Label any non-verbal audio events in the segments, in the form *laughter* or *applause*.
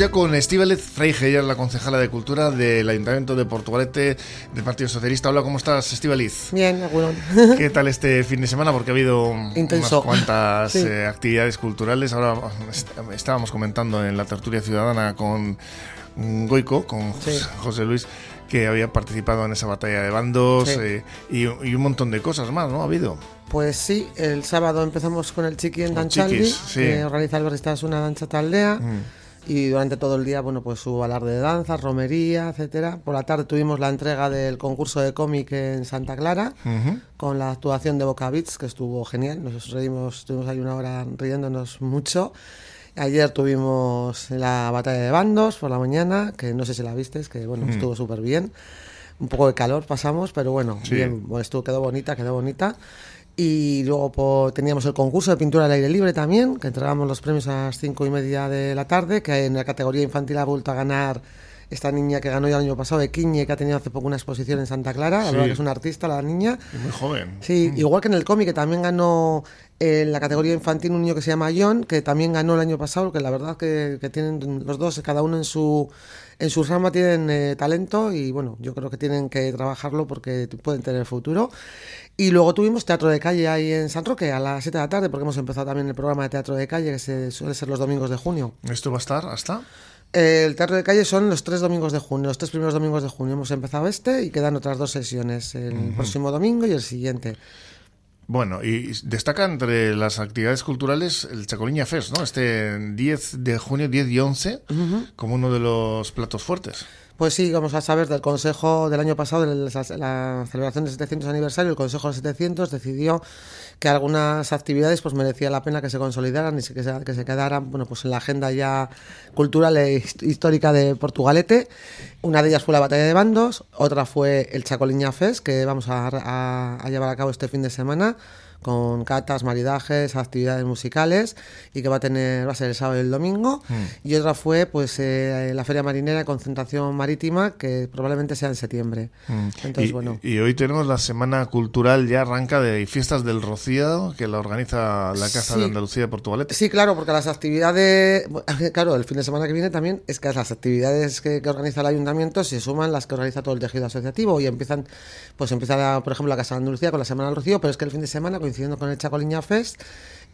ya con Estíbaliz Freige, ella es la concejala de Cultura del Ayuntamiento de Portugalete del Partido Socialista. Hola, ¿cómo estás, Estíbaliz? Bien, bueno. *laughs* ¿Qué tal este fin de semana? Porque ha habido Intenso. unas cuantas Sí. eh, actividades culturales. Ahora est- estábamos comentando en la tertulia ciudadana con Goico, con Sí. José- Luis, que había participado en esa batalla de bandos Sí. eh, y, y un montón de cosas más, ¿no? Ha habido. Pues sí, el sábado empezamos con el Chiqui en Danchaldi, sí. que organiza el Berristas una danza aldea. Mm. Y durante todo el día, bueno, pues hubo alarde de danza, romería, etcétera. Por la tarde tuvimos la entrega del concurso de cómic en Santa Clara, Ujú. con la actuación de Boca Beats, que estuvo genial. Nos reímos, estuvimos ahí una hora riéndonos mucho. Ayer tuvimos la batalla de bandos por la mañana, que no sé si la viste, que bueno, estuvo súper bien. Un poco de calor pasamos, pero bueno, Sí. bien, estuvo, quedó bonita, quedó bonita. Y luego teníamos el concurso de pintura al aire libre también, que entregamos los premios a las cinco y media de la tarde, que en la categoría infantil ha vuelto a ganar esta niña que ganó ya el año pasado, Equiñe, que ha tenido hace poco una exposición en Santa Clara. La Sí. verdad que es una artista la niña. Muy joven. Sí, igual que en el cómic, que también ganó en la categoría infantil un niño que se llama John, que también ganó el año pasado, que la verdad que, que tienen los dos, cada uno en su en su rama tienen eh, talento y bueno, yo creo que tienen que trabajarlo porque pueden tener futuro. Y luego tuvimos teatro de calle ahí en San Roque a las 7 de la tarde, porque hemos empezado también el programa de teatro de calle, que se, suele ser los domingos de junio. ¿Esto va a estar hasta? El teatro de calle son los tres domingos de junio, los tres primeros domingos de junio. Hemos empezado este y quedan otras dos sesiones, el próximo domingo y el siguiente. Bueno, y destaca entre las actividades culturales el Chacoliña Fest, ¿no? Este 10 de junio, 10 y 11, como uno de los platos fuertes. Pues sí, vamos a saber del Consejo del año pasado, de la, la celebración del 700 aniversario, el Consejo del 700 decidió que algunas actividades pues merecía la pena que se consolidaran y que se, que se quedaran bueno, pues en la agenda ya cultural e hist- histórica de Portugalete. Una de ellas fue la batalla de bandos, otra fue el Chacoliña Fest, que vamos a llevar a cabo este fin de semana con catas, maridajes, actividades musicales y que va a tener va a ser el sábado y el domingo. Y otra fue pues eh, la feria marinera concentración marítima que probablemente sea en septiembre. Entonces y, bueno. y hoy tenemos la Semana Cultural, ya arranca de Fiestas del Rocío, que la organiza la Casa Sí. de Andalucía de Portugalete. Sí, claro, porque las actividades, *laughs* claro, el fin de semana que viene también es que las actividades que, que organiza el ayuntamiento se suman las que organiza todo el tejido asociativo y empiezan, pues empieza, por ejemplo, la Casa de Andalucía con la Semana del Rocío, pero es que el fin de semana, coincidiendo con el Chacoliña Fest,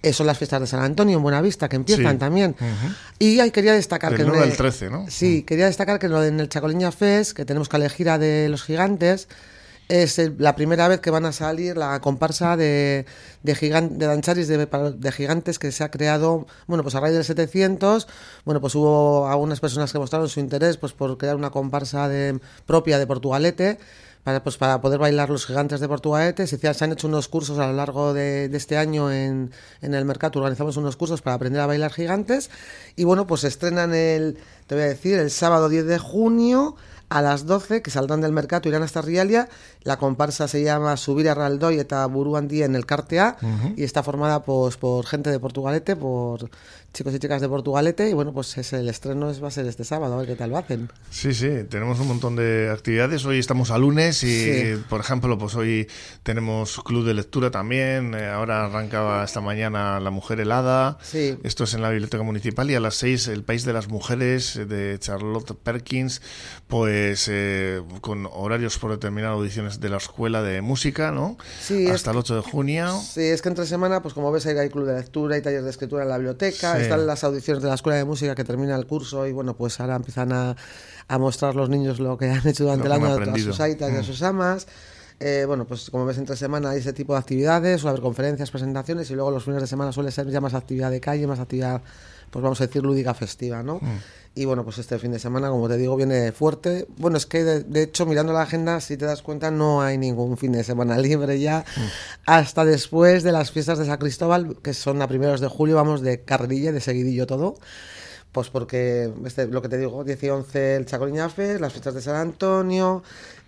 eh, son las fiestas de San Antonio en Buenavista que empiezan Sí. también. Y ahí quería destacar Del que... en 9 al el- 13, ¿no? Sí, quería destacar que en el Chacoliña Fest, que tenemos Calejira de los Gigantes, es la primera vez que van a salir la comparsa de, de, gigan- de dancharis de, de gigantes que se ha creado, bueno, pues a raíz del 700, bueno, pues hubo algunas personas que mostraron su interés pues por crear una comparsa de, propia de Portugalete, para, pues, para poder bailar los gigantes de Portugalete. Se, se han hecho unos cursos a lo largo de, este año en, el mercado. Organizamos unos cursos para aprender a bailar gigantes. Y bueno, pues estrenan el, te voy a decir, el sábado 10 de junio a las 12, que saldrán del mercado, irán hasta Rialia. La comparsa se llama Subir a Raldoy eta Buruandí en el Cartea y está formada pues, por gente de Portugalete, por chicos y chicas de Portugalete. Y bueno, pues es el estreno es, va a ser este sábado, a ver qué tal lo hacen. Sí, sí, tenemos un montón de actividades. Hoy estamos a lunes y, Sí. por ejemplo, pues hoy tenemos club de lectura también. eh, ahora arrancaba esta mañana La Mujer Helada. Sí. Esto es en la Biblioteca Municipal y a las seis El País de las Mujeres eh, de Charlotte Perkins, pues eh, con horarios por determinar audiciones de la Escuela de Música, ¿no? Sí, Hasta el 8 de junio. Sí, es que entre semana, pues como ves, ahí hay club de lectura y talleres de escritura en la biblioteca, Sí. están las audiciones de la escuela de música que termina el curso y bueno, pues ahora empiezan a, a mostrar los niños lo que han hecho durante el año a sus aitas y a sus amas. Eh, bueno, pues como ves, entre semana hay ese tipo de actividades, suele haber conferencias, presentaciones y luego los fines de semana suele ser ya más actividad de calle, más actividad, pues vamos a decir, lúdica festiva, ¿no? Y bueno, pues este fin de semana, como te digo, viene fuerte. Bueno, es que de, de hecho, mirando la agenda, si te das cuenta, no hay ningún fin de semana *laughs* libre ya hasta después de las fiestas de San Cristóbal, que son a primeros de julio, vamos de carrerilla, de seguidillo todo. Pues porque, este, lo que te digo, 10 y 11 el Chacoliña Fest, las fiestas de San Antonio,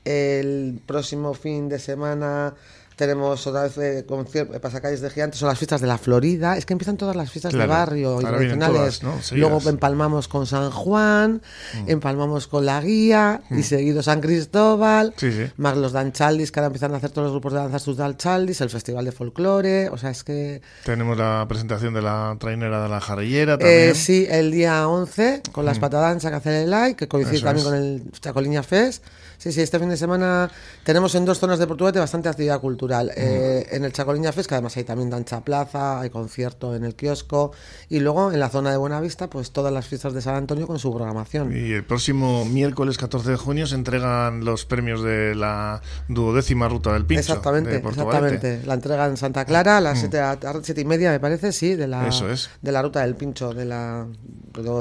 El próximo fin de semana tenemos otra vez eh, concierto, pasacalles de gigantes, son las fiestas de la Florida. Es que empiezan todas las fiestas de Claro, barrio vienen tradicionales. todas, ¿no? Luego empalmamos con San Juan, Mm. empalmamos con la Guía y seguido San Cristóbal. Sí, sí. Más los danchaldis, que ahora empiezan a hacer todos los grupos de danza sus danchaldis, el festival de folclore. O sea, es que. Tenemos la presentación de la trainera de la jarrillera también. Eh, sí, el día 11 con las patadanza que hace el like, que coincide Eso también es. con el Chacoliña Fest. Sí, sí, este fin de semana tenemos en dos zonas de Portugalete bastante actividad cultural. Eh, en el Chacoliña Fest, que además hay también dancha plaza, hay concierto en el kiosco. Y luego en la zona de Buenavista, pues todas las fiestas de San Antonio con su programación. Y el próximo miércoles 14 de junio se entregan los premios de la duodécima ruta del pincho. Exactamente, de exactamente. La entrega en Santa Clara a las siete, de la tarde, siete y media, me parece, sí, de la, Eso es. de la ruta del pincho, de la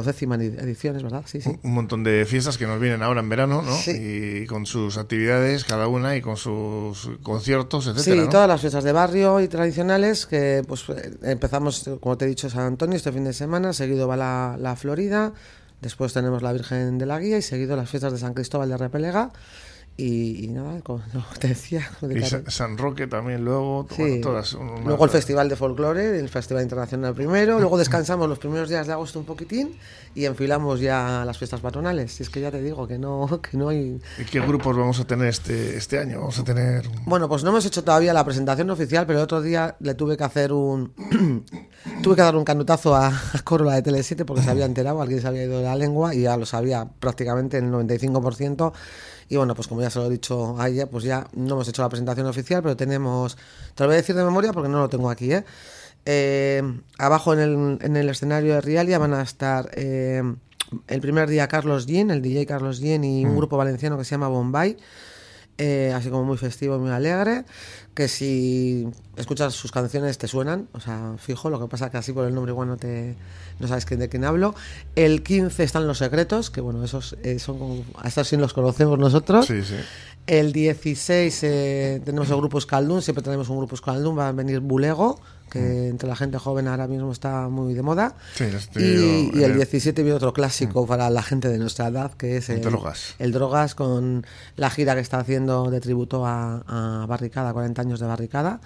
décima edición, es verdad, sí, sí. Un montón de fiestas que nos vienen ahora en verano, ¿no? Sí. Y con sus actividades cada una y con sus conciertos, Sí, etcétera. ¿no? todas las fiestas de barrio y tradicionales que pues eh, empezamos, como te he dicho, San Antonio este fin de semana, seguido va la, la Florida, después tenemos la Virgen de la Guía y seguido las fiestas de San Cristóbal de Repelega y, y nada, como *laughs* te decía. de Y San Roque también luego, Sí. bueno, todas. una- Luego el Festival de Folclore, el Festival Internacional primero, luego *laughs* descansamos los primeros días de agosto un poquitín y enfilamos ya las fiestas patronales. Y es que ya te digo que no, *laughs* que no hay... ¿Y qué grupos vamos a tener este, este año? Vamos a tener... Bueno, pues no hemos hecho todavía la presentación oficial, pero el otro día le tuve que hacer un... *clears throat* tuve que dar un canutazo a, a Corola de Tele7 porque se había enterado, alguien se había ido de la lengua y ya lo sabía prácticamente el 95%. Y bueno, pues como ya se lo he dicho a ella, pues ya no hemos hecho la presentación oficial, pero tenemos... Te lo voy a decir de memoria porque no lo tengo aquí, ¿eh? Eh, abajo en el, en el escenario de Rialia van a estar eh, el primer día Carlos Jean, el DJ Carlos Jean y un grupo valenciano que se llama Bombay eh, así como muy festivo, muy alegre, que si escuchas sus canciones te suenan, o sea, fijo, lo que pasa que así por el nombre igual no te no sabes de quién hablo. El 15 están Los Secretos, que bueno, esos eh, son como, a estos sí los conocemos nosotros. Sí, sí. El 16 eh, tenemos el grupo Escaldún, siempre tenemos un grupo Escaldún, va a venir Bulego, que entre la gente joven ahora mismo está muy de moda. Sí, Y, y el 17 viene otro clásico para la gente de nuestra edad, que es el Drogas. el Drogas, con la gira que está haciendo de tributo a, a Barricada, 40 años de Barricada.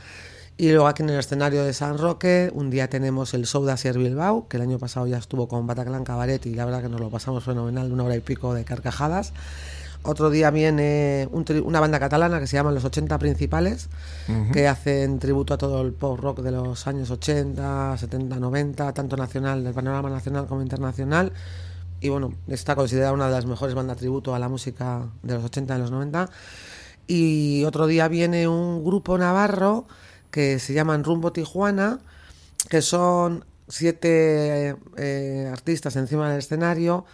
Y luego aquí en el escenario de San Roque, un día tenemos el show de Asier Bilbao, que el año pasado ya estuvo con Bataclan Cabaret y la verdad que nos lo pasamos fenomenal, una hora y pico de carcajadas. Otro día viene un tri- una banda catalana que se llama Los 80 Principales, que hacen tributo a todo el pop rock de los años 80, 70, 90, tanto nacional, del panorama nacional como internacional. Y bueno, está considerada una de las mejores bandas tributo a la música de los 80 y los 90. Y otro día viene un grupo navarro que se llaman Rumbo Tijuana, que son siete eh, artistas encima del escenario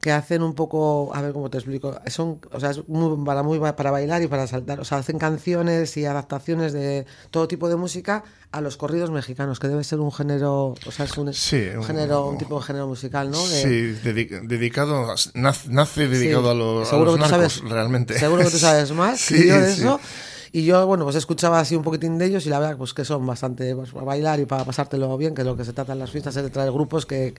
que hacen un poco, a ver cómo te explico, son, o sea, es muy, para, muy, para bailar y para saltar, o sea, hacen canciones y adaptaciones de todo tipo de música a los corridos mexicanos, que debe ser un género, o sea, es un, Sí, un género, un tipo de género musical, ¿no? Sí, dedica- dedicado, a- nace, nace dedicado Sí, a, los, a seguro los narcos, sabes- realmente. Seguro que tú sabes más *laughs* Sí, que yo de sí. eso. Y yo, bueno, pues escuchaba así un poquitín de ellos y la verdad pues que son bastante pues, para bailar y para pasártelo bien, que lo que se trata en las fiestas es de traer grupos que,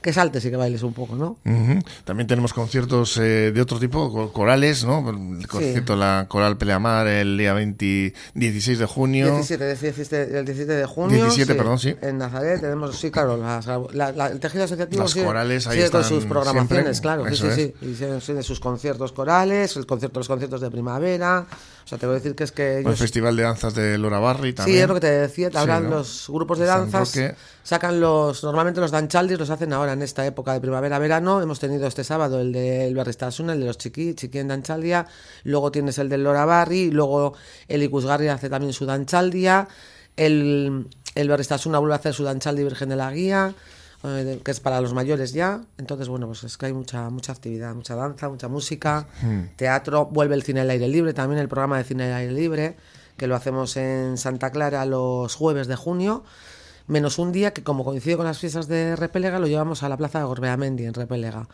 que saltes y que bailes un poco, ¿no? Ujú. También tenemos conciertos eh, de otro tipo, co- corales, ¿no? El concierto de la Coral Peleamar el día 20 16 de junio. 17, de- 17, el 17 de junio. 17, perdón, sí. En Nazaret tenemos, sí, claro, las- la- la- el tejido asociativo Las sigue- corales ahí sigue con están sus programaciones, siempre, claro. Sí, eso sí, es. sí. Y tienen sus conciertos corales, el concierto, los conciertos de primavera. O sea, te voy a decir que es que El ellos Festival de Danzas de Lora Barri también. Sí, es lo que te decía. Sí, Ahora ¿no? los grupos de danzas sacan los. Normalmente los danchaldis los hacen ahora en esta época de primavera-verano. Hemos tenido este sábado el del Barristasuna, el de los chiqui, chiqui en danchaldia. Luego tienes el del Lora Barri. Luego el Icusgarri hace también su danchaldia. El, el Barristasuna vuelve a hacer su danchaldi Virgen de la Guía. eh, que es para los mayores ya. Entonces, bueno, pues es que hay mucha mucha actividad, mucha danza, mucha música, teatro, vuelve el cine al aire libre, también el programa de cine al aire libre, que lo hacemos en Santa Clara los jueves de junio. Menos un día que como coincide con las fiestas de Repélega lo llevamos a la plaza de Gorbeamendi en Repélega.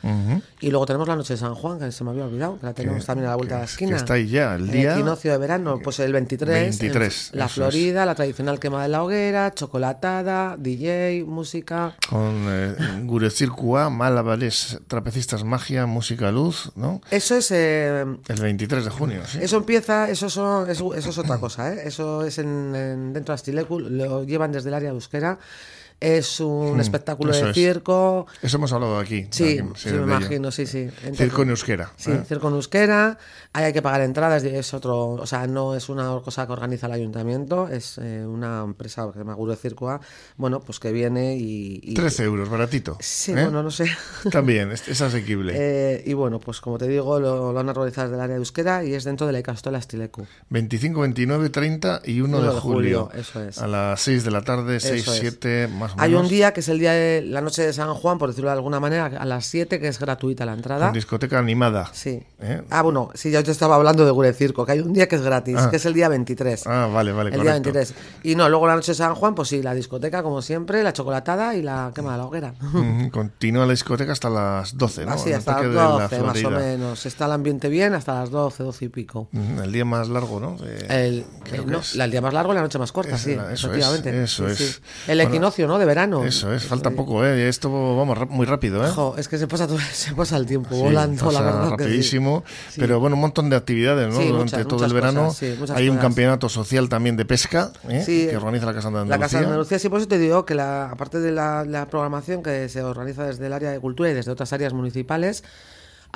Y luego tenemos la noche de San Juan, que se me había olvidado, que la tenemos también a la vuelta de la esquina. Que está ahí ya, el día... El equinoccio de verano, pues el 23. 23 la Florida, la tradicional quema de la hoguera, chocolatada, DJ, música... Con eh, Gure Circua, malabares, trapecistas, magia, música, luz, ¿no? Eso es... Eh, el 23 de junio, sí. Eso empieza, eso, son, eso, es otra cosa, ¿eh? Eso es en, dentro de Astilecu, lo llevan desde el área de euskera acá es un hmm, espectáculo de circo. Eso hemos hablado aquí. Sí, sí, me imagino, sí, sí. circo en euskera. Sí, ¿eh? circo en euskera. Ahí hay que pagar entradas, es otro, o sea, no es una cosa que organiza el ayuntamiento, es eh, una empresa que llama Guru Circo bueno, pues que viene y... 13 euros, baratito. Sí, ¿eh? bueno, no sé. *laughs* También, es, asequible. y bueno, pues como te digo, lo, han organizado desde el área de euskera y es dentro de la Icastola Estilecu. 25, 29, 30 y 1, de, julio, Eso es. A las 6 de la tarde, 6, 7, más hay un día que es el día de la noche de San Juan, por decirlo de alguna manera, a las 7, que es gratuita la entrada. discoteca animada. Sí. ¿Eh? Ah, bueno, sí, ya te estaba hablando de Gure Circo, que hay un día que es gratis, ah. que es el día 23. Ah, vale, vale. El día 23. Y no, luego la noche de San Juan, pues sí, la discoteca, como siempre, la chocolatada y la quema de la hoguera. Continúa la discoteca hasta las 12, ¿no? Ah, hasta las 12, más o menos. Está el ambiente bien hasta las 12, 12 y pico. El día más largo, ¿no? el, el, día más largo y la noche más corta, sí, efectivamente. eso es. El equinoccio, ¿no? De verano. Eso es, falta poco, ¿eh? Esto vamos muy rápido, ¿eh? es que se pasa, *laughs* se pasa el tiempo volando, la verdad. Rapidísimo. Pero bueno, un montón de actividades, ¿no? Durante todo el verano. hay un campeonato social también de pesca ¿eh? que organiza la Casa de Andalucía. La Casa de Andalucía, sí, por eso te digo que la, aparte de la, la programación que se organiza desde el área de cultura y desde otras áreas municipales,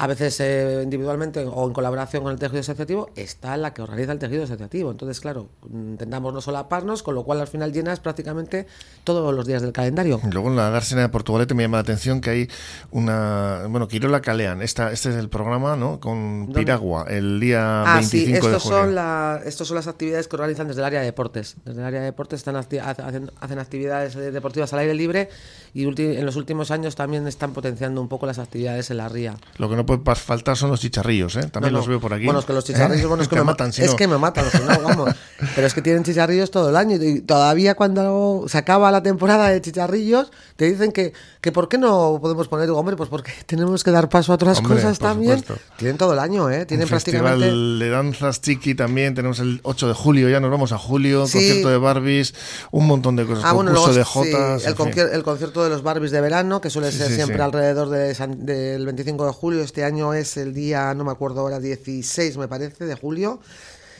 a veces eh, individualmente o en colaboración con el tejido asociativo, está la que organiza el tejido asociativo. Entonces, claro, intentamos no solaparnos, con lo cual al final llenas prácticamente todos los días del calendario. Luego en la dársena de Portugalete me llama la atención que hay una, bueno, Quirola Calean, esta, este es el programa, ¿no? Con Piragua, el día ah, 25 sí, estos de junio. Son la, estos son las actividades que organizan desde el área de deportes. Desde el área de deportes están hacen, hacen actividades deportivas al aire libre y en los últimos años también están potenciando un poco las actividades en la ría. Lo que no puede faltar son los chicharrillos, ¿eh? También los veo por aquí. Bueno, es que los chicharrillos, bueno, es *laughs* que, me matan. es que me matan, vamos. *laughs* Pero es que tienen chicharrillos todo el año y todavía cuando se acaba la temporada de chicharrillos te dicen que, que ¿por qué no podemos poner? Digo, hombre, pues porque *laughs* tenemos que dar paso a otras cosas también. Tienen todo el año, ¿eh? Tienen Un prácticamente... Festival de danzas chiqui también, tenemos el 8 de julio, ya nos vamos a julio, concierto de Barbies, un montón de cosas, ah, concurso de Jotas... el, el concierto de los Barbies de verano, que suele ser siempre alrededor de del 25 de julio. Este año es el día, no me acuerdo ahora, 16 me parece, de julio.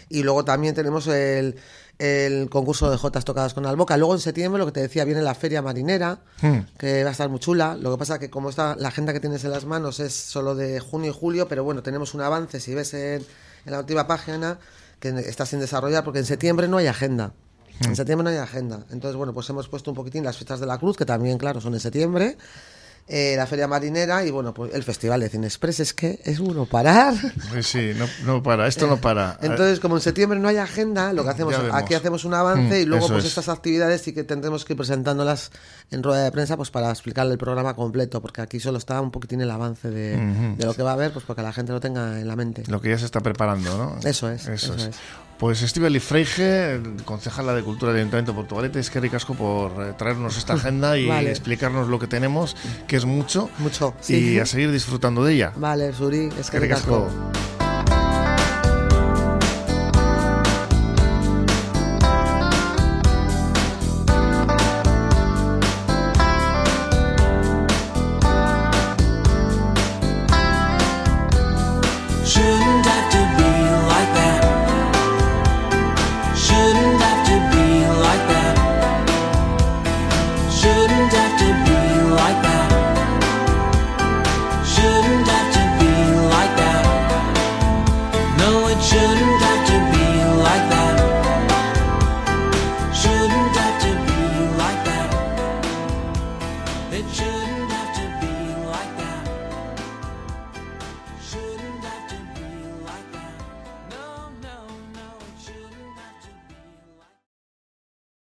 Y luego también tenemos el, el concurso de Jotas tocadas con Alboca. Luego en septiembre, lo que te decía, viene la feria marinera, hmm. que va a estar muy chula. Lo que pasa que como está la agenda que tienes en las manos es solo de junio y julio, pero bueno, tenemos un avance, si ves en, en la última página, que está sin desarrollar, porque en septiembre no hay agenda. En septiembre no hay agenda. Entonces, bueno, pues hemos puesto un poquitín las fiestas de la Cruz, que también, claro, son en septiembre. Eh, la Feria Marinera y bueno, pues el Festival de Cine Express es que es uno parar. Sí, no, no para, esto no para. *laughs* Entonces, como en septiembre no hay agenda, lo que hacemos, aquí hacemos un avance y mm, luego pues estas actividades sí que tendremos que ir presentándolas en rueda de prensa pues para explicarle el programa completo, porque aquí solo está un poquitín el avance de, lo que va a haber, pues para que la gente lo tenga en la mente. Lo que ya se está preparando, ¿no? Eso es. Eso, es. Pues Estivali Freige, concejala de Cultura del Ayuntamiento de Portugalete, es que ricasco por eh, traernos esta *laughs* agenda y explicarnos lo que tenemos, que es mucho. Mucho. Y a seguir disfrutando de ella. Vale, Suri, es que ricasco.